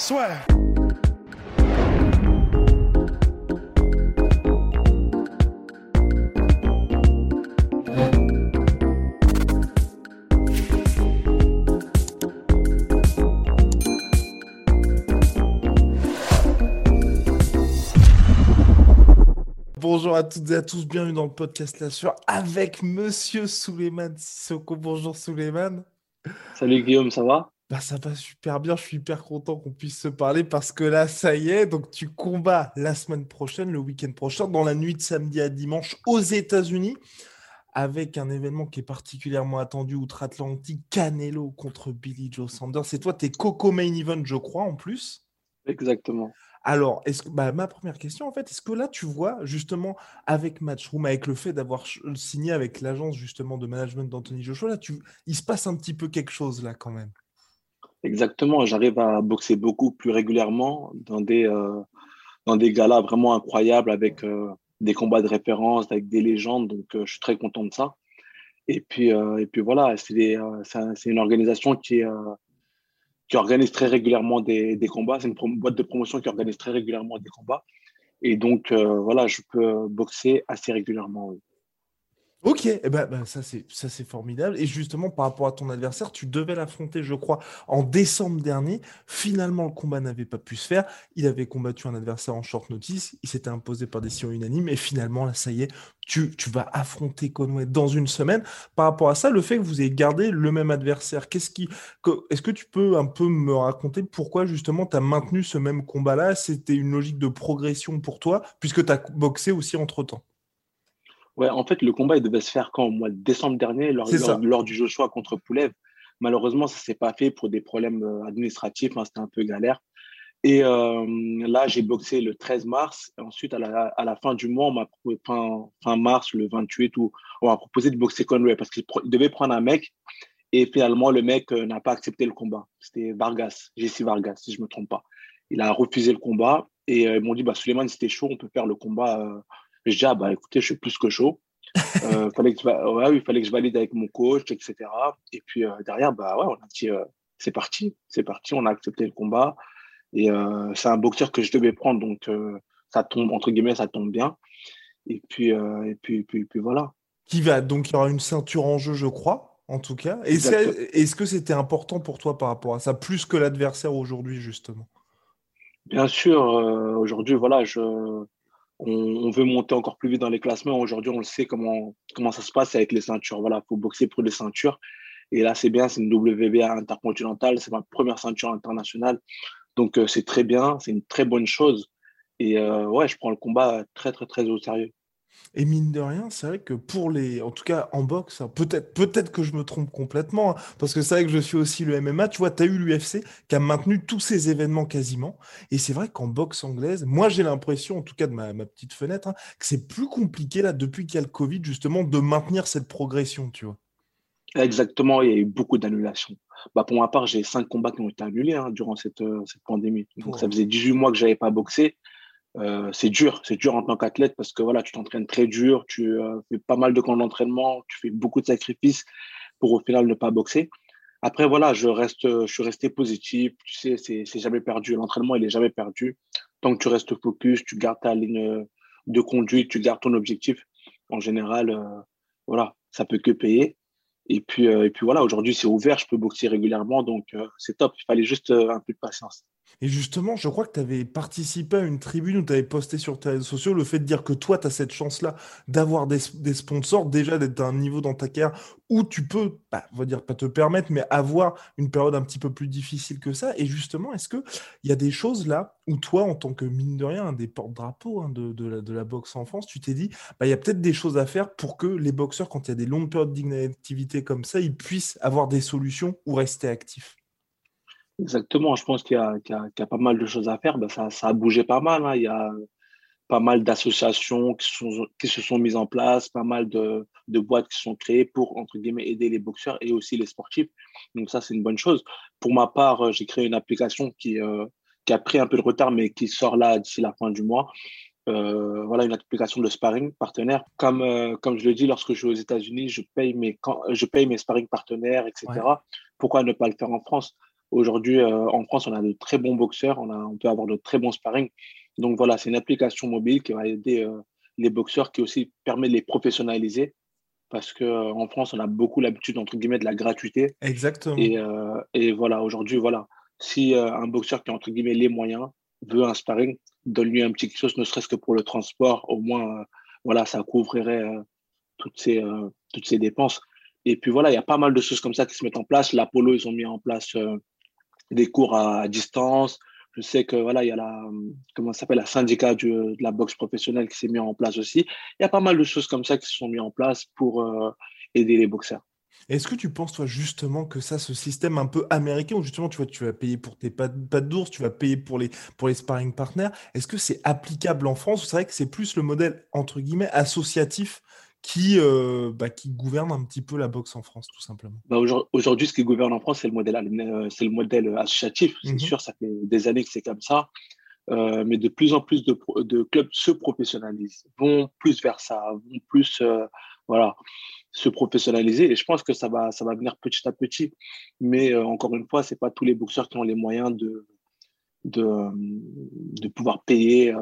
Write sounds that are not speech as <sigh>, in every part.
Swear. Bonjour à toutes et à tous, bienvenue dans le podcast La Sueur avec Monsieur Souleymane Sissoko. Bonjour Souleymane. Salut Guillaume, ça va? Bah, Ça va super bien, je suis hyper content qu'on puisse se parler parce que là, ça y est, donc tu combats la semaine prochaine, le week-end prochain, dans la nuit de samedi à dimanche aux États-Unis avec un événement qui est particulièrement attendu outre-Atlantique, Canelo contre Billy Joe Sanders. Et toi, tu es Coco Main Event, je crois, en plus. Exactement. Alors, est-ce que, bah, ma première question, en fait, est-ce que là, tu vois, justement, avec Matchroom, avec le fait d'avoir signé avec l'agence, justement, de management d'Anthony Joshua, là, tu, il se passe un petit peu quelque chose, là, quand même Exactement, j'arrive à boxer beaucoup plus régulièrement dans des, euh, dans des galas vraiment incroyables, avec euh, des combats de référence, avec des légendes, donc euh, je suis très content de ça. Et puis, et puis voilà, c'est une organisation qui qui organise très régulièrement des, des combats. C'est une boîte de promotion qui organise très régulièrement des combats. Et donc, voilà, je peux boxer assez régulièrement. Ok, eh ben, ben, ça c'est ça c'est formidable. Et justement, par rapport à ton adversaire, tu devais l'affronter, je crois, en décembre dernier. Finalement, le combat n'avait pas pu se faire. Il avait combattu un adversaire en short notice. Il s'était imposé par décision unanime. Et finalement, là, ça y est, tu, tu vas affronter Conway dans une semaine. Par rapport à ça, le fait que vous ayez gardé le même adversaire, qu'est-ce qui, est-ce que tu peux un peu me raconter pourquoi justement tu as maintenu ce même combat-là? C'était une logique de progression pour toi, puisque tu as boxé aussi entre temps. Ouais, en fait, le combat il devait se faire quand Au mois de décembre dernier, lors, lors, du Joshua contre Poulev. Malheureusement, ça ne s'est pas fait pour des problèmes euh, administratifs. Hein, C'était un peu galère. Et euh, là, j'ai boxé le 13 mars. Et ensuite, à la, à la, fin du mois, on m'a fin, fin mars, le 28, où on m'a proposé de boxer Conway parce qu'il devait prendre un mec. Et finalement, le mec euh, n'a pas accepté le combat. C'était Vargas, Jesse Vargas, si je ne me trompe pas. Il a refusé le combat. Et ils m'ont dit, bah, Suleiman, c'était chaud, on peut faire le combat je dis, ah bah écoutez, je suis plus que chaud. <laughs> euh, fallait que je, ouais, il fallait que je valide avec mon coach, etc. Et puis euh, derrière, bah ouais, on a dit, euh, c'est parti, c'est parti, on a accepté le combat. Et c'est un boxeur que je devais prendre, donc ça tombe, entre guillemets, ça tombe bien. Et puis, et puis, puis, puis, voilà. Qui va, donc il y aura une ceinture en jeu, je crois, en tout cas. Est-ce que c'était important pour toi par rapport à ça, plus que l'adversaire aujourd'hui, justement? Bien sûr, aujourd'hui, voilà, je on, veut monter encore plus vite dans les classements. Aujourd'hui, on le sait comment, comment ça se passe avec les ceintures. Voilà, il faut boxer pour les ceintures. Et là, c'est bien, c'est une WBA intercontinentale, c'est ma première ceinture internationale. Donc, euh, c'est très bien, c'est une très bonne chose. Et euh, ouais, je prends le combat très, très, très au sérieux. Et mine de rien, c'est vrai que pour les, en tout cas en boxe, hein, peut-être que je me trompe complètement, hein, parce que c'est vrai que je suis aussi le MMA. Tu vois, tu as eu l'UFC qui a maintenu tous ces événements quasiment. Et c'est vrai qu'en boxe anglaise, moi j'ai l'impression, en tout cas de ma, petite fenêtre, hein, que c'est plus compliqué là depuis qu'il y a le Covid justement de maintenir cette progression, tu vois. Exactement, il y a eu beaucoup d'annulations. Bah, pour ma part, j'ai cinq combats qui ont été annulés durant cette, euh, cette pandémie. Donc ça faisait 18 mois que je n'avais pas boxé. Euh, c'est dur, c'est dur en tant qu'athlète parce que voilà, tu t'entraînes très dur, tu euh, fais pas mal de camps d'entraînement, tu fais beaucoup de sacrifices pour au final ne pas boxer. Après, voilà, je reste, je suis resté positif. Tu sais, c'est jamais perdu. L'entraînement, il est jamais perdu. Tant que tu restes focus, tu gardes ta ligne de conduite, tu gardes ton objectif. En général, euh, voilà, ça peut que payer. Et puis, et puis voilà, aujourd'hui, c'est ouvert, je peux boxer régulièrement, donc c'est top. Il fallait juste un peu de patience. Et justement, je crois que tu avais participé à une tribune où tu avais posté sur tes réseaux sociaux le fait de dire que toi, tu as cette chance-là d'avoir des, sponsors, déjà d'être à un niveau dans ta carrière où tu peux, bah, on va dire pas te permettre, mais avoir une période un petit peu plus difficile que ça. Et justement, est-ce qu'il y a des choses là où toi, en tant que mine de rien, des porte-drapeaux hein, de, la, boxe en France, tu t'es dit, bah, il y a peut-être des choses à faire pour que les boxeurs, quand il y a des longues périodes d'inactivité comme ça, ils puissent avoir des solutions ou rester actifs? Exactement, je pense qu'il y, y, a pas mal de choses à faire. Ben, ça, ça, a bougé pas mal. Hein. Il y a pas mal d'associations qui, qui, se sont mises en place, pas mal de, de, boîtes qui sont créées pour, entre guillemets, aider les boxeurs et aussi les sportifs. Donc ça, c'est une bonne chose. Pour ma part, euh, j'ai créé une application qui, euh, qui a pris un peu de retard, mais qui sort là d'ici la fin du mois. Euh, voilà une application de sparring partenaire. Comme, euh, comme je le dis, lorsque je vais aux États-Unis, je paye mes je paye mes sparring partenaires, etc. Pourquoi ne pas le faire en France? Aujourd'hui, euh, en France, on a de très bons boxeurs, on, a, on peut avoir de très bons sparring. Donc voilà, c'est une application mobile qui va aider les boxeurs, qui aussi permet de les professionnaliser. Parce qu'en France, on a beaucoup l'habitude, entre guillemets, de la gratuité. Exactement. Et, et voilà, aujourd'hui, voilà. Si un boxeur qui a, entre guillemets, les moyens, veut un sparring, donne-lui un petit quelque chose, ne serait-ce que pour le transport, au moins, euh, voilà, ça couvrirait euh, toutes, ces, euh, toutes ces dépenses. Et puis voilà, il y a pas mal de choses comme ça qui se mettent en place. L'Apollo, ils ont mis en place des cours à, distance. Je sais que voilà, il y a la comment s'appelle la syndicat de la boxe professionnelle qui s'est mis en place aussi. Il y a pas mal de choses comme ça qui se sont mis en place pour aider les boxeurs. Est-ce que tu penses, toi, justement, que ça, ce système un peu américain, où justement, tu vois, tu vas payer pour tes pattes, d'ours, tu vas payer pour les, pour les sparring partners, est-ce que c'est applicable en France? C'est vrai que c'est plus le modèle, entre guillemets, associatif qui, euh, bah, qui gouverne un petit peu la boxe en France, tout simplement bah Aujourd'hui, ce qui gouverne en France, c'est le modèle, euh, c'est le modèle associatif. C'est mmh sûr, ça fait des années que c'est comme ça. Euh, mais de plus en plus de, de, clubs se professionnalisent, vont plus vers ça, vont plus, voilà, se professionnaliser. Et je pense que ça va, ça va venir petit à petit. Mais encore une fois, c'est pas tous les boxeurs qui ont les moyens de, de, de pouvoir payer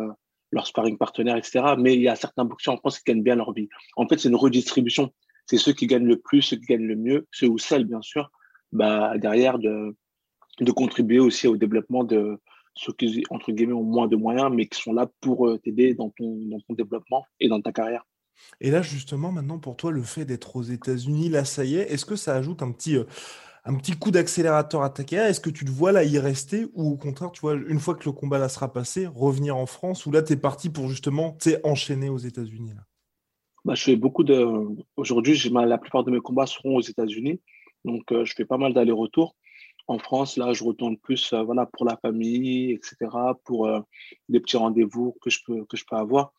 leur sparring partenaire, etc. Mais il y a certains boxeurs en France qui gagnent bien leur vie. En fait, c'est une redistribution. C'est ceux qui gagnent le plus, ceux qui gagnent le mieux, ceux ou celles, bien sûr, bah, derrière de, de contribuer aussi au développement de ceux qui, entre guillemets, ont moins de moyens, mais qui sont là pour euh, t'aider dans ton, dans ton développement et dans ta carrière. Et là, justement, maintenant, pour toi, le fait d'être aux États-Unis, là, ça y est, est-ce que ça ajoute un petit, euh, un petit coup d'accélérateur à ta carrière Est-ce que tu te vois là y rester ou au contraire, tu vois, une fois que le combat là sera passé, revenir en France ou là, tu es parti pour justement enchaîner aux États-Unis bah, Je fais beaucoup de. Aujourd'hui, la plupart de mes combats seront aux États-Unis. Donc, euh, je fais pas mal d'allers-retours. En France, là, je retourne plus euh, voilà, pour la famille, etc., pour des petits rendez-vous que je peux, que je peux avoir.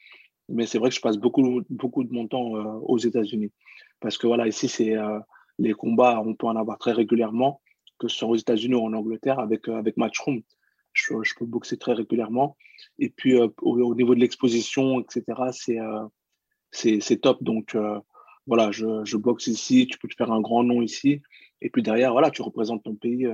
Mais c'est vrai que je passe beaucoup, beaucoup de mon temps euh, aux États-Unis. Parce que voilà, ici, c'est euh, les combats, on peut en avoir très régulièrement, que ce soit aux États-Unis ou en Angleterre, avec, euh, avec Matchroom. Je, peux boxer très régulièrement. Et puis, au, niveau de l'exposition, etc., c'est c'est top. Donc, voilà, je, je, boxe ici, tu peux te faire un grand nom ici. Et puis derrière, voilà, tu représentes ton pays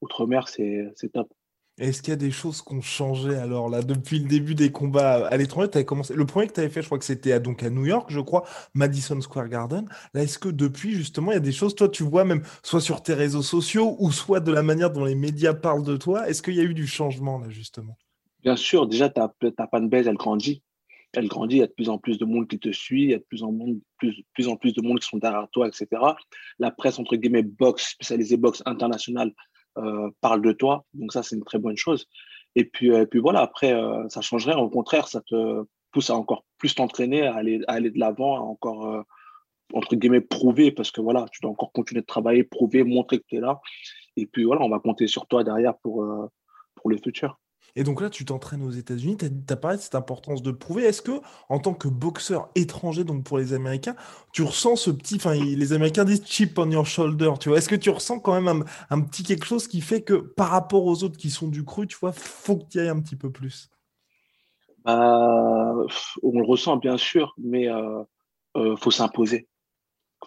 outre-mer, c'est top. Est-ce qu'il y a des choses qui ont changé alors là depuis le début des combats à l'étranger? Commencé le premier que tu avais fait je crois que c'était à, donc à New York je crois Madison Square Garden. Là est-ce que depuis justement il y a des choses? Toi tu vois même soit sur tes réseaux sociaux ou soit de la manière dont les médias parlent de toi est-ce qu'il y a eu du changement là justement? Bien sûr déjà ta, ta fanbase elle grandit. Elle grandit, il y a de plus en plus de monde qui te suit, il y a de plus en, plus, plus en plus de monde qui sont derrière toi, etc. La presse, entre guillemets, boxe, spécialisée boxe internationale, parle de toi. Donc ça, c'est une très bonne chose. Et puis, euh, puis voilà, après, euh, ça changerait. Au contraire, ça te pousse à encore plus t'entraîner, à aller, aller de l'avant, à encore, entre guillemets, prouver, parce que voilà, tu dois encore continuer de travailler, prouver, montrer que tu es là. Et puis voilà, on va compter sur toi derrière pour, pour le futur. Et donc là, tu t'entraînes aux États-Unis, tu as, parlé de cette importance de prouver. Est-ce que, en tant que boxeur étranger, donc pour les Américains, tu ressens ce petit, enfin, les Américains disent chip on your shoulder, tu vois. Est-ce que tu ressens quand même un, petit quelque chose qui fait que par rapport aux autres qui sont du cru, tu vois, faut que tu ailles un petit peu plus? Bah, On le ressent, bien sûr, mais euh, euh faut s'imposer.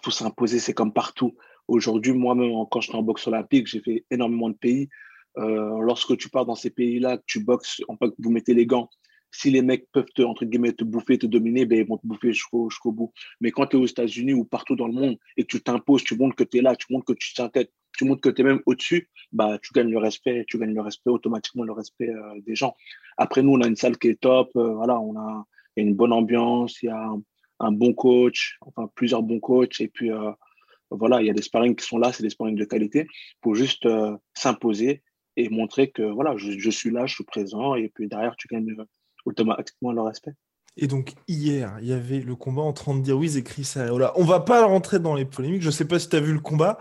faut s'imposer, c'est comme partout. Aujourd'hui, moi-même, quand j'étais en boxe olympique, j'ai fait énormément de pays. Euh, lorsque tu pars dans ces pays-là, tu boxes, en fait, vous mettez les gants. Si les mecs peuvent te, entre guillemets, te bouffer, te dominer, ben, ils vont te bouffer jusqu'au bout. Mais quand tu es aux États-Unis ou partout dans le monde et que tu t'imposes, tu montres que tu es là, tu montres que tu tiens tête, tu montres que tu es même au-dessus, bah, tu gagnes le respect, tu gagnes le respect, automatiquement le respect euh, des gens. Après, nous, on a une salle qui est top, euh, voilà, on a, y a une bonne ambiance, il y a un, bon coach, enfin plusieurs bons coachs, et puis voilà, il y a des sparring qui sont là, c'est des sparring de qualité, pour juste s'imposer et montrer que voilà, je, suis là, je suis présent, et puis derrière, tu gagnes euh, automatiquement le respect. Et donc hier, il y avait le combat entre Andy Ruiz et Chris Arreola. On va pas rentrer dans les polémiques. Je sais pas si tu as vu le combat.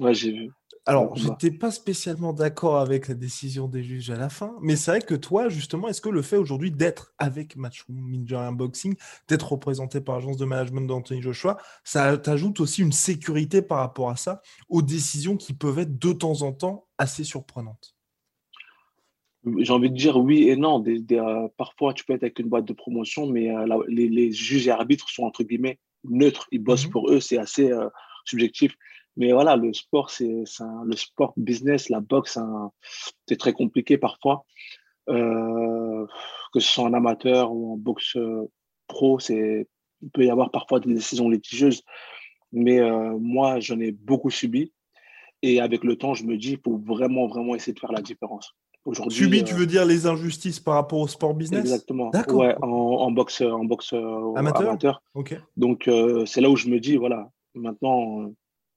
Ouais, j'ai vu. Alors, je n'étais pas spécialement d'accord avec la décision des juges à la fin, mais c'est vrai que toi, justement, est-ce que le fait aujourd'hui d'être avec Matchroom Ninja Unboxing, d'être représenté par l'agence de management d'Anthony Joshua, ça t'ajoute aussi une sécurité par rapport à ça, aux décisions qui peuvent être de temps en temps assez surprenantes? J'ai envie de dire oui et non. Euh, parfois, tu peux être avec une boîte de promotion, mais euh, les, juges et arbitres sont entre guillemets neutres. Ils bossent mmh pour eux, c'est assez euh, subjectif. Mais voilà, le sport, c'est le sport business, la boxe, c'est très compliqué parfois. Que ce soit en amateur ou en boxe pro, il peut y avoir parfois des décisions litigieuses. Mais moi, j'en ai beaucoup subi. Et avec le temps, je me dis, il faut vraiment, vraiment essayer de faire la différence. Aujourd'hui, subi, tu veux dire les injustices par rapport au sport business? Exactement. D'accord. Ouais, en, boxe, en boxe amateur? amateur. Donc, c'est là où je me dis, voilà, maintenant,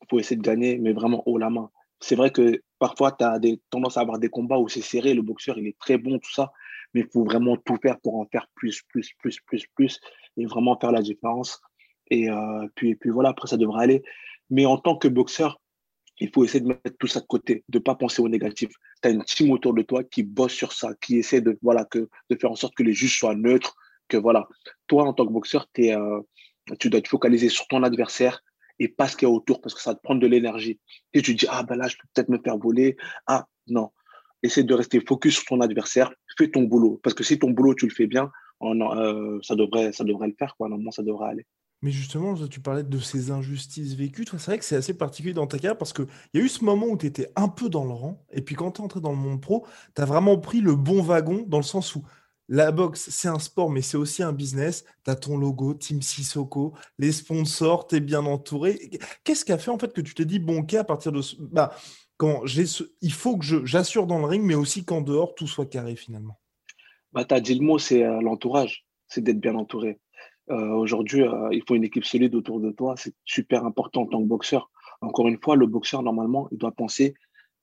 faut essayer de gagner, mais vraiment haut la main. C'est vrai que parfois, tu as des, tendance à avoir des combats où c'est serré, le boxeur, il est très bon, tout ça, mais il faut vraiment tout faire pour en faire plus, plus, plus, plus, plus, et vraiment faire la différence. Et euh, puis, puis voilà, après, ça devrait aller. Mais en tant que boxeur, il faut essayer de mettre tout ça de côté, de ne pas penser au négatif. Tu as une team autour de toi qui bosse sur ça, qui essaie de, voilà, que, de faire en sorte que les juges soient neutres, que voilà. Toi, en tant que boxeur, euh, tu dois te focaliser sur ton adversaire, et pas ce qu'il y a autour parce que ça va te prendre de l'énergie. Et tu dis, ah ben là, je peux peut-être me faire voler. Ah non. Essaie de rester focus sur ton adversaire. Fais ton boulot. Parce que si ton boulot, tu le fais bien, euh, ça, devrait, ça devrait le faire. Quoi. Normalement, ça devrait aller. Mais justement, tu parlais de ces injustices vécues. C'est vrai que c'est assez particulier dans ta carrière parce qu'il y a eu ce moment où tu étais un peu dans le rang. Et puis quand tu es entré dans le monde pro, tu as vraiment pris le bon wagon dans le sens où la boxe, c'est un sport, mais c'est aussi un business. Tu as ton logo, Team Sissoko, les sponsors, tu es bien entouré. Qu'est-ce qui a fait en fait que tu t'es dit, bon, ok, à partir de ce. Bah, quand il faut que j'assure dans le ring, mais aussi qu'en dehors, tout soit carré finalement? Bah, Tu as dit le mot, c'est euh, l'entourage, c'est d'être bien entouré. Euh, aujourd'hui, euh, il faut une équipe solide autour de toi. C'est super important en tant que boxeur. Encore une fois, le boxeur, normalement, il doit penser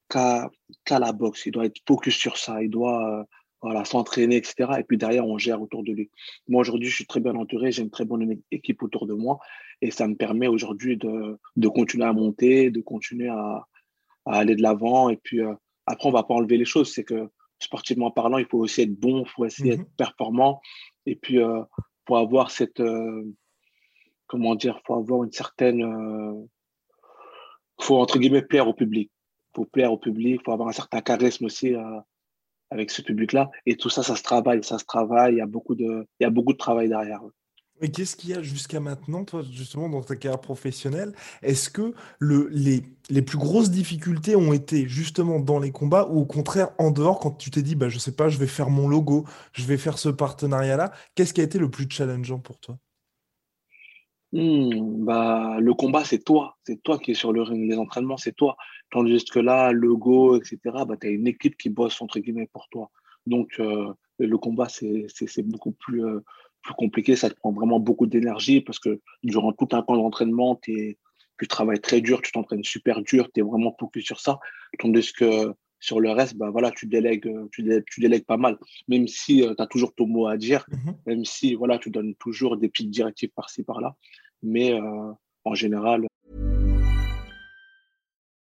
qu'à la boxe. Il doit être focus sur ça. Il doit voilà, s'entraîner, etc. Et puis derrière, on gère autour de lui. Moi, aujourd'hui, je suis très bien entouré, j'ai une très bonne équipe autour de moi et ça me permet aujourd'hui de, de, continuer à monter, de continuer à, à aller de l'avant. Et puis euh, après, on va pas enlever les choses. C'est que sportivement parlant, il faut aussi être bon, il faut essayer d'être mmh performant. Et puis, euh, faut avoir cette. Euh, comment dire faut avoir une certaine. Euh, faut, entre guillemets, plaire au public. Faut plaire au public, faut avoir un certain charisme aussi avec ce public-là. Et tout ça, ça se travaille, ça se travaille. Il y a beaucoup de, il y a beaucoup de travail derrière. Et qu'est-ce qu'il y a jusqu'à maintenant, toi, justement, dans ta carrière professionnelle? Est-ce que le, les, les, plus grosses difficultés ont été justement dans les combats ou au contraire en dehors, quand tu t'es dit, bah, je sais pas, je vais faire mon logo, je vais faire ce partenariat-là? Qu'est-ce qui a été le plus challengeant pour toi? Hmm, bah, Le combat, c'est toi. C'est toi qui es sur le ring. Les entraînements, c'est toi. Tandis que là, le go, etc., bah, tu as une équipe qui bosse, entre guillemets, pour toi. Donc, euh, le combat, c'est beaucoup plus, euh, plus compliqué. Ça te prend vraiment beaucoup d'énergie parce que durant tout un camp d'entraînement, tu travailles très dur, tu t'entraînes super dur, tu es vraiment focus sur ça. Tandis que sur le reste, bah, voilà, tu, délègues, tu, délègues, pas mal. Même si euh, tu as toujours ton mot à dire, mmh même si voilà, tu donnes toujours des petites directives par-ci, par-là. Mais en général,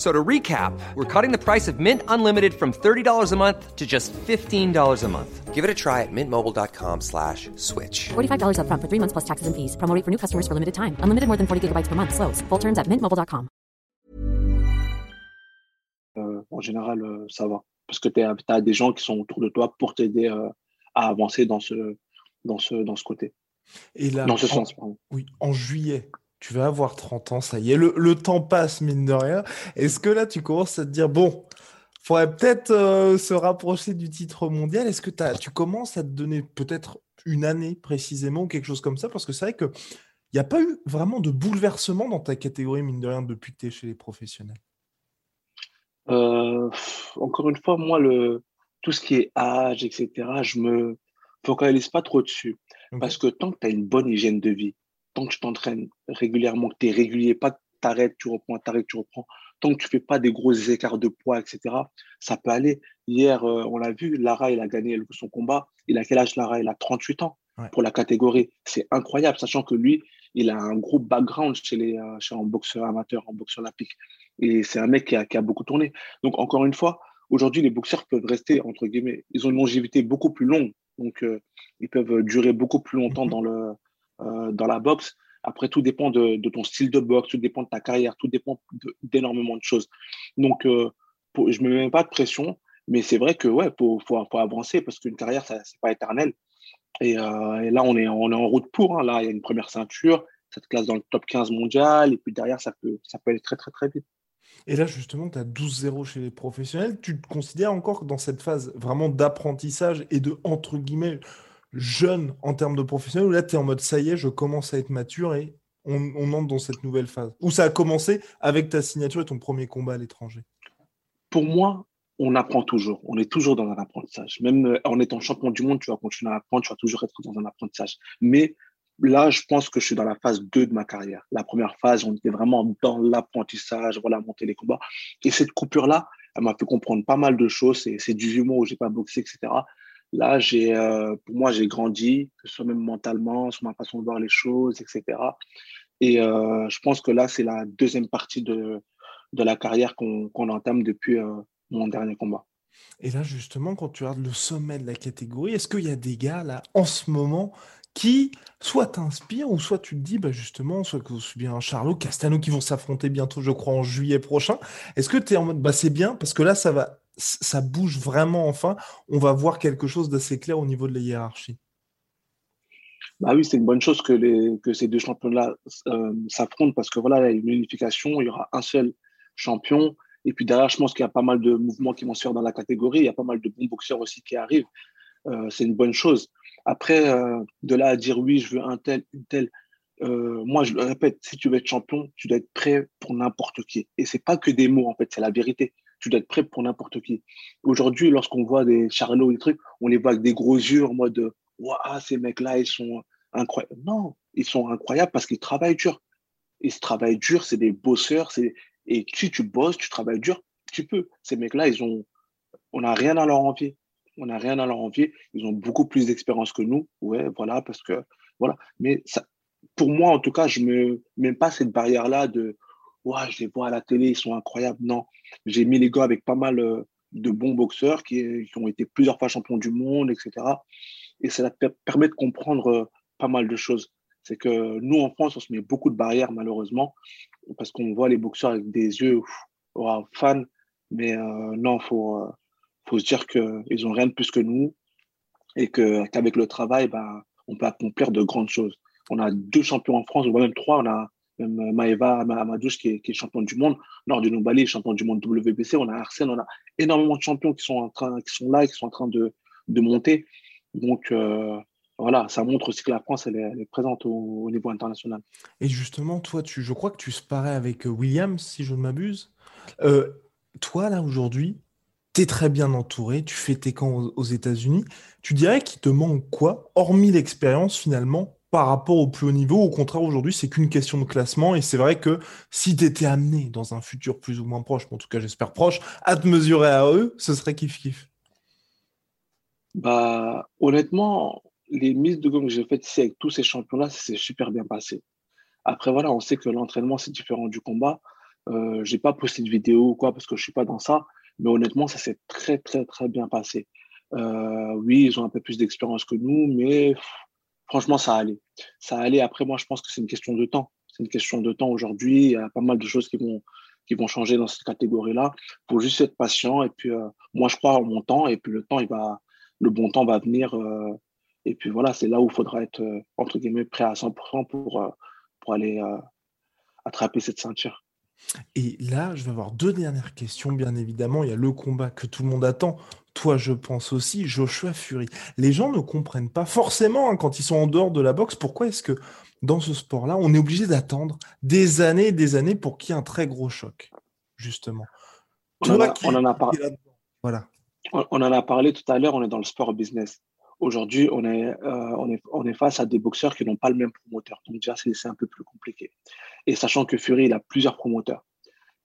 So to recap, we're cutting the price of Mint Unlimited from $30 a month to just $15 a month. Give it a try at mintmobile.com slash switch. $45 up front for three months plus taxes and fees. Promoting for new customers for limited time. Unlimited more than 40 gigabytes per month. Slows. Full terms at mintmobile.com. Euh, en général, euh, ça va. Parce que tu as des gens qui sont autour de toi pour t'aider euh, à avancer dans ce, dans ce, dans ce côté. Et là, dans ce en, sens, pardon. Oui, en juillet, tu vas avoir 30 ans, ça y est, le, temps passe, mine de rien. Est-ce que là, tu commences à te dire, bon, faudrait peut-être euh, se rapprocher du titre mondial? Est-ce que tu commences à te donner peut-être une année précisément ou quelque chose comme ça? Parce que c'est vrai qu'il n'y a pas eu vraiment de bouleversement dans ta catégorie, mine de rien, depuis que tu es chez les professionnels. Euh, encore une fois, moi, le, tout ce qui est âge, etc., je me focalise pas trop dessus. Parce que tant que tu as une bonne hygiène de vie, tant que tu t'entraînes régulièrement, que tu es régulier, pas, t'arrêtes, tu reprends, t'arrêtes, tu reprends. Tant que tu fais pas des gros écarts de poids, etc., ça peut aller. Hier, euh, on l'a vu, Lara, il a gagné son combat. Il a quel âge, Lara? Il a 38 ans pour la catégorie. C'est incroyable, sachant que lui, il a un gros background chez les euh, chez un boxeur amateur, en boxe olympique. Et c'est un mec qui a, qui a beaucoup tourné. Donc, encore une fois, aujourd'hui, les boxeurs peuvent rester, entre guillemets, ils ont une longévité beaucoup plus longue. Donc, euh, ils peuvent durer beaucoup plus longtemps mhm. dans, le, dans la boxe. Après, tout dépend de, ton style de boxe, tout dépend de ta carrière, tout dépend d'énormément de, choses. Donc, euh, je ne me mets pas de pression, mais c'est vrai que ouais, faut, avancer parce qu'une carrière, ce n'est pas éternel. Euh, et, là, on est, en route pour. Hein. Là, il y a une première ceinture, cette classe dans le top 15 mondial, et puis derrière, ça peut, ça aller très, très, très vite. Et là, justement, tu as 12-0 chez les professionnels. Tu te considères encore dans cette phase vraiment d'apprentissage et de, entre guillemets, jeune en termes de professionnel ou là, tu es en mode ça y est, je commence à être mature et on, entre dans cette nouvelle phase Ou ça a commencé avec ta signature et ton premier combat à l'étranger Pour moi, on apprend toujours. On est toujours dans un apprentissage. Même euh, en étant champion du monde, tu vas continuer à apprendre, tu vas toujours être dans un apprentissage. Mais là, je pense que je suis dans la phase 2 de ma carrière. La première phase, on était vraiment dans l'apprentissage, voilà, monter les combats. Et cette coupure-là, elle m'a fait comprendre pas mal de choses. C'est 18 mois où j'ai pas boxé, etc. Là, j'ai, euh, pour moi, j'ai grandi, que ce soit même mentalement, sur ma façon de voir les choses, etc. Et euh, je pense que là, c'est la deuxième partie de, de la carrière qu'on entame depuis euh, mon dernier combat. Et là, justement, quand tu regardes le sommet de la catégorie, est-ce qu'il y a des gars, là, en ce moment, qui soit t'inspirent, ou soit tu te dis, bah justement, soit que c'est bien Charlot, Castano qui vont s'affronter bientôt, je crois, en juillet prochain. Est-ce que tu es en mode, bah c'est bien, parce que là, ça va ça bouge vraiment enfin, on va voir quelque chose d'assez clair au niveau de la hiérarchie. Bah oui, c'est une bonne chose que, les, que ces deux champions-là euh, s'affrontent parce que voilà, il y a une unification, il y aura un seul champion. Et puis derrière, je pense qu'il y a pas mal de mouvements qui vont se faire dans la catégorie. Il y a pas mal de bons boxeurs aussi qui arrivent. Euh, c'est une bonne chose. Après, euh, de là à dire oui, je veux un tel, une telle. moi, je le répète, si tu veux être champion, tu dois être prêt pour n'importe qui. Et c'est pas que des mots, en fait, c'est la vérité tu dois être prêt pour n'importe qui. Aujourd'hui, lorsqu'on voit des Charlots, des trucs, on les voit avec des gros yeux en mode Waouh, ces mecs-là, ils sont incroyables. Non, ils sont incroyables parce qu'ils travaillent dur. Ils travaillent dur, c'est des bosseurs. Et si tu bosses, tu travailles dur, tu peux. Ces mecs-là, ils ont. On n'a rien à leur envier. On n'a rien à leur envier. Ils ont beaucoup plus d'expérience que nous. Ouais, voilà, parce que. Voilà. Mais pour moi, en tout cas, je ne me mets pas cette barrière-là de ouais, je les vois à la télé, ils sont incroyables. Non, j'ai mis les gars avec pas mal euh, de bons boxeurs qui, ont été plusieurs fois champions du monde, etc. Et ça permet de comprendre euh, pas mal de choses. C'est que nous, en France, on se met beaucoup de barrières, malheureusement, parce qu'on voit les boxeurs avec des yeux fans. Mais euh, non, il faut, faut se dire qu'ils n'ont rien de plus que nous et qu'avec le travail, ben, on peut accomplir de grandes choses. On a deux champions en France, ou même trois. On a même euh, Maeva Amadouche qui est, qui est champion du monde, Nord du Nobali, champion du monde WBC, on a Arsène, on a énormément de champions qui sont, en train, qui sont là, qui sont en train de, de monter. Donc euh, voilà, ça montre aussi que la France, elle est, présente au, niveau international. Et justement, toi, tu, je crois que tu se parais avec euh, Williams, si je ne m'abuse. toi, là, aujourd'hui, tu es très bien entouré, tu fais tes camps aux, aux États-Unis. Tu dirais qu'il te manque quoi, hormis l'expérience finalement, par rapport au plus haut niveau. Au contraire, aujourd'hui, c'est qu'une question de classement. Et c'est vrai que si tu étais amené dans un futur plus ou moins proche, en tout cas j'espère proche, à te mesurer à eux, ce serait kiff-kiff. Bah, honnêtement, les mises de gomme que j'ai faites ici avec tous ces champions-là, ça s'est super bien passé. Après, voilà, on sait que l'entraînement, c'est différent du combat. Euh, j'ai pas posté de vidéo ou quoi parce que je suis pas dans ça. Mais honnêtement, ça s'est très, très, très bien passé. Euh, oui, ils ont un peu plus d'expérience que nous, mais franchement, ça allait. Ça allait. Après, moi, je pense que c'est une question de temps. C'est une question de temps aujourd'hui. Il y a pas mal de choses qui vont, changer dans cette catégorie-là. Il faut juste être patient. Et puis, euh, moi, je crois en mon temps. Et puis, le temps, il va, le bon temps va venir. Euh, et puis, voilà, c'est là où il faudra être, euh, entre guillemets, prêt à 100% pour, pour aller attraper cette ceinture. Et là, je vais avoir deux dernières questions, bien évidemment. Il y a le combat que tout le monde attend. Toi, je pense aussi, Joshua Fury. Les gens ne comprennent pas forcément, hein, quand ils sont en dehors de la boxe, pourquoi est-ce que dans ce sport-là, on est obligé d'attendre des années et des années pour qu'il y ait un très gros choc, justement? On, en a, parlé. Voilà. On, en a parlé tout à l'heure, on est dans le sport business. Aujourd'hui, on est, on, est, face à des boxeurs qui n'ont pas le même promoteur. Donc déjà, c'est un peu plus compliqué. Et sachant que Fury, il a plusieurs promoteurs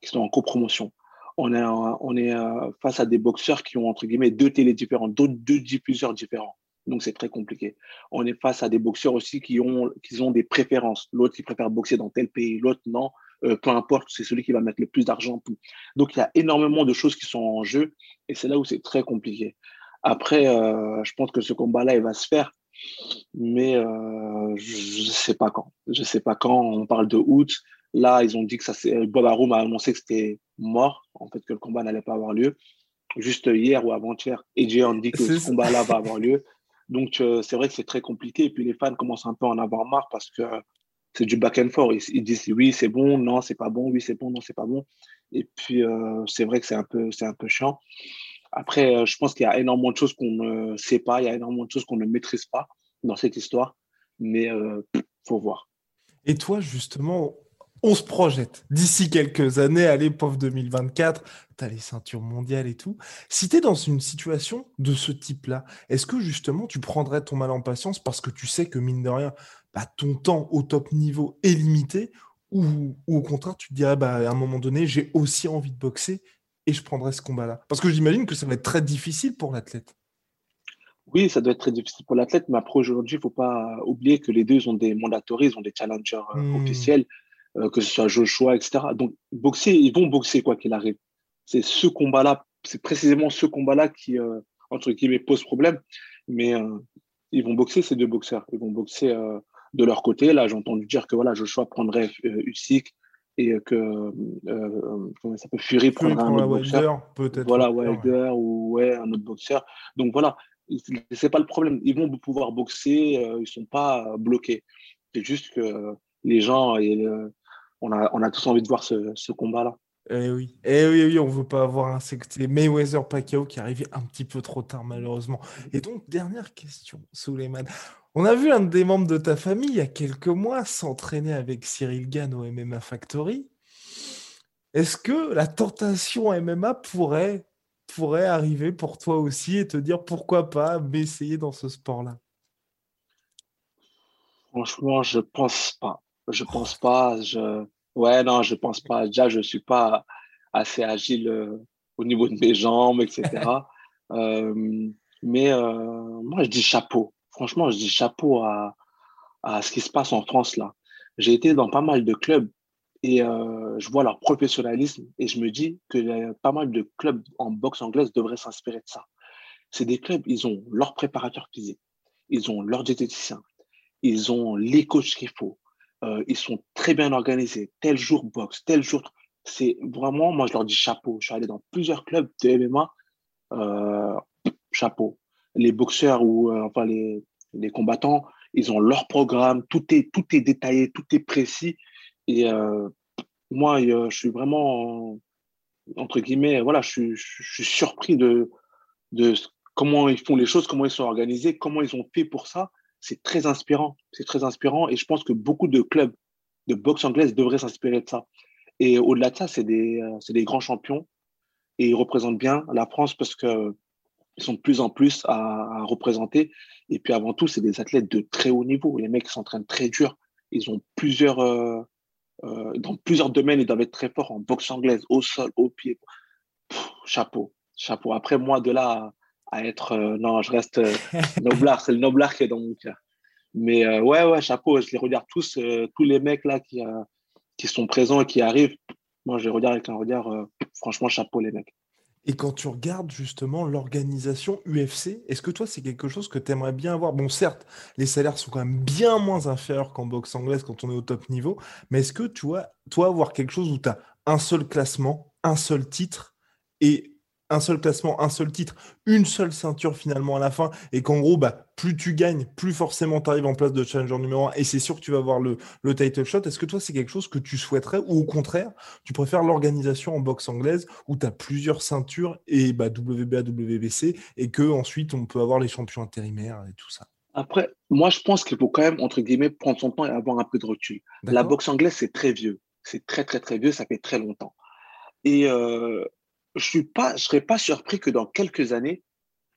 qui sont en copromotion. On est, on est face à des boxeurs qui ont, entre guillemets, deux télés différentes, deux, deux diffuseurs différents. Donc, c'est très compliqué. On est face à des boxeurs aussi qui ont, qui des préférences. L'autre, il préfère boxer dans tel pays, l'autre, non. Euh, peu importe, c'est celui qui va mettre le plus d'argent. Donc, il y a énormément de choses qui sont en jeu et c'est là où c'est très compliqué. Après, euh, je pense que ce combat-là, il va se faire, mais euh, je ne sais pas quand. Je ne sais pas quand. On parle de août. Là, ils ont dit que ça, Bob Arum a annoncé que c'était mort, en fait, que le combat n'allait pas avoir lieu. Juste hier ou avant-hier, EJ a dit que ce combat-là va <laughs> avoir lieu. Donc, euh, c'est vrai que c'est très compliqué. Et puis, les fans commencent un peu à en avoir marre parce que c'est du back and forth. Ils, disent oui, c'est bon, non, c'est pas bon, oui, c'est bon, non, c'est pas bon. Et puis, euh, c'est vrai que c'est un, peu, un peu chiant. Après, euh, je pense qu'il y a énormément de choses qu'on ne sait pas, il y a énormément de choses qu'on ne maîtrise pas dans cette histoire. Mais il faut voir. Et toi, justement, on se projette d'ici quelques années, à l'époque 2024, tu as les ceintures mondiales et tout. Si tu es dans une situation de ce type-là, est-ce que justement tu prendrais ton mal en patience parce que tu sais que mine de rien, bah, ton temps au top niveau est limité ou, au contraire tu te dirais bah, à un moment donné, j'ai aussi envie de boxer et je prendrais ce combat-là Parce que j'imagine que ça va être très difficile pour l'athlète. Oui, ça doit être très difficile pour l'athlète, mais après aujourd'hui, il ne faut pas oublier que les deux ont des mandatories, ils ont des challengers euh, hmm. officiels. Euh, que ce soit Joshua, etc. Donc, boxer, ils vont boxer quoi qu'il arrive. C'est ce combat-là, c'est précisément ce combat-là qui, euh, entre guillemets, pose problème. Mais ils vont boxer ces deux boxeurs. Ils vont boxer de leur côté. Là, j'ai entendu dire que voilà, Joshua prendrait Usyk et que comment ça peut Fury prendrait un autre boxeur. Peut-être. Voilà, Wilder ou ouais, un autre boxeur. Donc voilà, c'est pas le problème. Ils vont pouvoir boxer, ils sont pas bloqués. C'est juste que les gens, et, on a, tous envie de voir ce, combat-là. Eh oui, eh oui, oui, on veut pas avoir un secté Mayweather Pacquiao qui arrivait un petit peu trop tard malheureusement. Et donc dernière question, Suleiman. On a vu un des membres de ta famille il y a quelques mois s'entraîner avec Cyril Gann au MMA Factory. Est-ce que la tentation MMA pourrait pourrait arriver pour toi aussi et te dire pourquoi pas m'essayer dans ce sport-là? Franchement, je pense pas. Je pense pas. Je... Ouais, non, je pense pas. Déjà, je suis pas assez agile euh, au niveau de mes jambes, etc. <laughs> euh, mais euh, moi, je dis chapeau. Franchement, je dis chapeau à, à ce qui se passe en France là. J'ai été dans pas mal de clubs et euh, je vois leur professionnalisme et je me dis que pas mal de clubs en boxe anglaise devraient s'inspirer de ça. C'est des clubs, ils ont leur préparateur physique, ils ont leur diététicien, ils ont les coachs qu'il faut, euh, ils sont très bien organisés. Tel jour boxe, tel jour. C'est vraiment, moi, je leur dis chapeau. Je suis allé dans plusieurs clubs de MMA. Euh, chapeau. Les boxeurs ou euh, enfin les, les, combattants, ils ont leur programme. Tout est, tout est détaillé, tout est précis. Et moi, je suis vraiment, entre guillemets, voilà, je suis, je suis surpris de, de comment ils font les choses, comment ils sont organisés, comment ils ont fait pour ça c'est très inspirant. C'est très inspirant et je pense que beaucoup de clubs de boxe anglaise devraient s'inspirer de ça. Et au-delà de ça, c'est des, euh, grands champions et ils représentent bien la France parce qu'ils sont de plus en plus à, représenter. Et puis avant tout, c'est des athlètes de très haut niveau. Les mecs s'entraînent très dur. Ils ont plusieurs, euh, euh, dans plusieurs domaines, ils doivent être très forts en boxe anglaise, au sol, au pied. chapeau, chapeau. Après, moi, de là être. Euh, non, je reste euh, noblard, c'est le noblard qui est dans mon cœur. Mais euh, ouais, ouais, chapeau, je les regarde tous, tous les mecs là qui, qui sont présents et qui arrivent. Moi, je les regarde avec un regard, franchement, chapeau, les mecs. Et quand tu regardes justement l'organisation UFC, est-ce que toi, c'est quelque chose que tu aimerais bien avoir? Bon, certes, les salaires sont quand même bien moins inférieurs qu'en boxe anglaise quand on est au top niveau, mais est-ce que tu vois, toi, avoir quelque chose où tu as un seul classement, un seul titre et un seul classement, un seul titre, une seule ceinture finalement à la fin, et qu'en gros, bah, plus tu gagnes, plus forcément tu arrives en place de challenger numéro 1, et c'est sûr que tu vas avoir le, le title shot. Est-ce que toi, c'est quelque chose que tu souhaiterais, ou au contraire, tu préfères l'organisation en boxe anglaise, où tu as plusieurs ceintures, et bah, WBA, WBC, et que ensuite on peut avoir les champions intérimaires et tout ça? Après, moi, je pense qu'il faut quand même, entre guillemets, prendre son temps et avoir un peu de recul. La boxe anglaise, c'est très vieux. C'est très, très, très vieux, ça fait très longtemps. Et euh, je ne serais pas surpris que dans quelques années,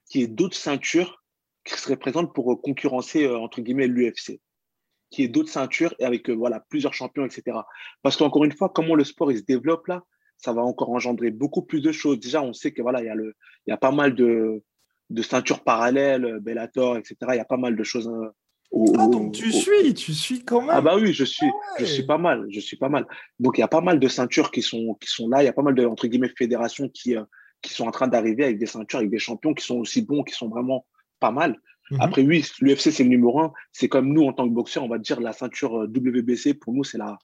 qu'il y ait d'autres ceintures qui serait présente pour concurrencer, entre guillemets, l'UFC, qui est d'autres ceintures et avec voilà, plusieurs champions, etc. Parce qu'encore une fois, comment le sport il se développe là, ça va encore engendrer beaucoup plus de choses. Déjà, on sait que voilà, il y a, il y a pas mal de, de ceintures parallèles, Bellator, etc. Il y a pas mal de choses ah, donc tu suis, tu suis quand même. Ah bah oui, je suis, je suis pas mal, je suis pas mal. Donc il y a pas mal de ceintures qui sont, qui sont là, il y a pas mal de entre guillemets fédérations qui, euh, qui sont en train d'arriver avec des ceintures, avec des champions qui sont aussi bons, qui sont vraiment pas mal. Mhm. Après oui, l'UFC c'est le numéro un, c'est comme nous en tant que boxeur, on va dire la ceinture euh, WBC pour nous c'est la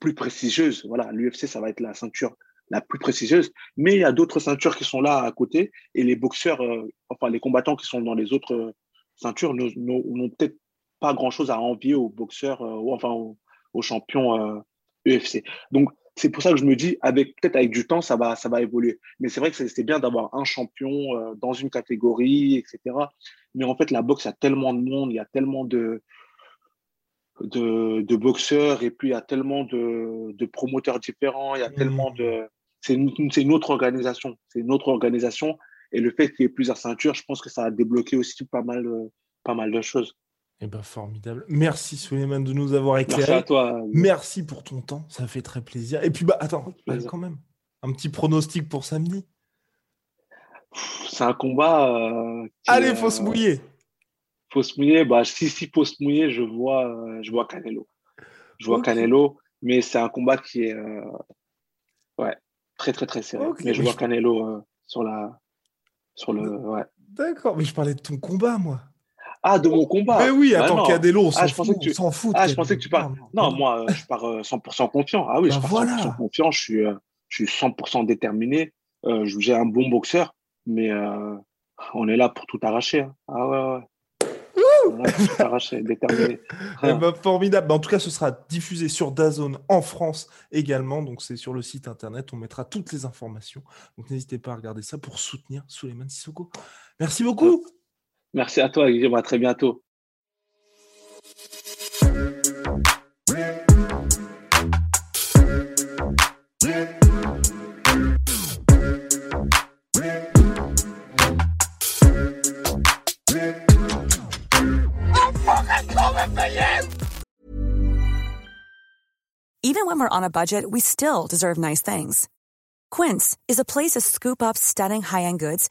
plus prestigieuse. Voilà, l'UFC ça va être la ceinture la plus prestigieuse, mais il y a d'autres ceintures qui sont là à côté et les boxeurs, euh, enfin les combattants qui sont dans les autres ceintures n'ont peut-être pas grand-chose à envier aux boxeurs, euh, ou enfin aux, champions UFC. Euh, Donc, c'est pour ça que je me dis, avec peut-être avec du temps, ça va, ça va évoluer. Mais c'est vrai que c'est bien d'avoir un champion euh, dans une catégorie, etc. Mais en fait, la boxe, il y a tellement de monde, il y a tellement de, de, de boxeurs, et puis il y a tellement de, de promoteurs différents, il y a tellement de... C'est une, une, autre organisation. C'est une autre organisation. Et le fait qu'il y ait plusieurs ceintures, je pense que ça a débloqué aussi pas mal, pas mal de choses. Eh ben, formidable. Merci, Suleiman, de nous avoir éclairé. Merci à toi. Merci pour ton temps. Ça fait très plaisir. Et puis, bah, attends, quand même, un petit pronostic pour samedi. C'est un combat. Euh, Allez, faut se mouiller. Faut se mouiller. Bah, si, si, faut se mouiller, je vois, euh, je vois Canelo. Je vois Canelo, mais c'est un combat qui est euh, ouais, très, très, très serré. Mais je vois Canelo sur la. Sur le, ouais. D'accord, mais je parlais de ton combat, moi. Ah, de mon combat. Mais oui, bah attends, Cadelo, on ah, s'en fout. Tu... fout ah, je pensais que tu parles. Non, moi, euh, je pars 100% euh, confiant. Ah oui, je bah pars 100% confiant. Je suis, euh, je suis 100% déterminé. J'ai un bon boxeur, mais on est là pour tout arracher. Hein. Ah ouais, ouais. On arracher, <laughs> déterminé. Eh ben, formidable. Bah, en tout cas, ce sera diffusé sur Dazone en France également. Donc, c'est sur le site internet. On mettra toutes les informations. Donc, n'hésitez pas à regarder ça pour soutenir Suleiman Sissoko. Merci beaucoup. Merci à toi, Guillaume. À très bientôt. Even when we're on a budget, we still deserve nice things. Quince is a place to scoop up stunning high-end goods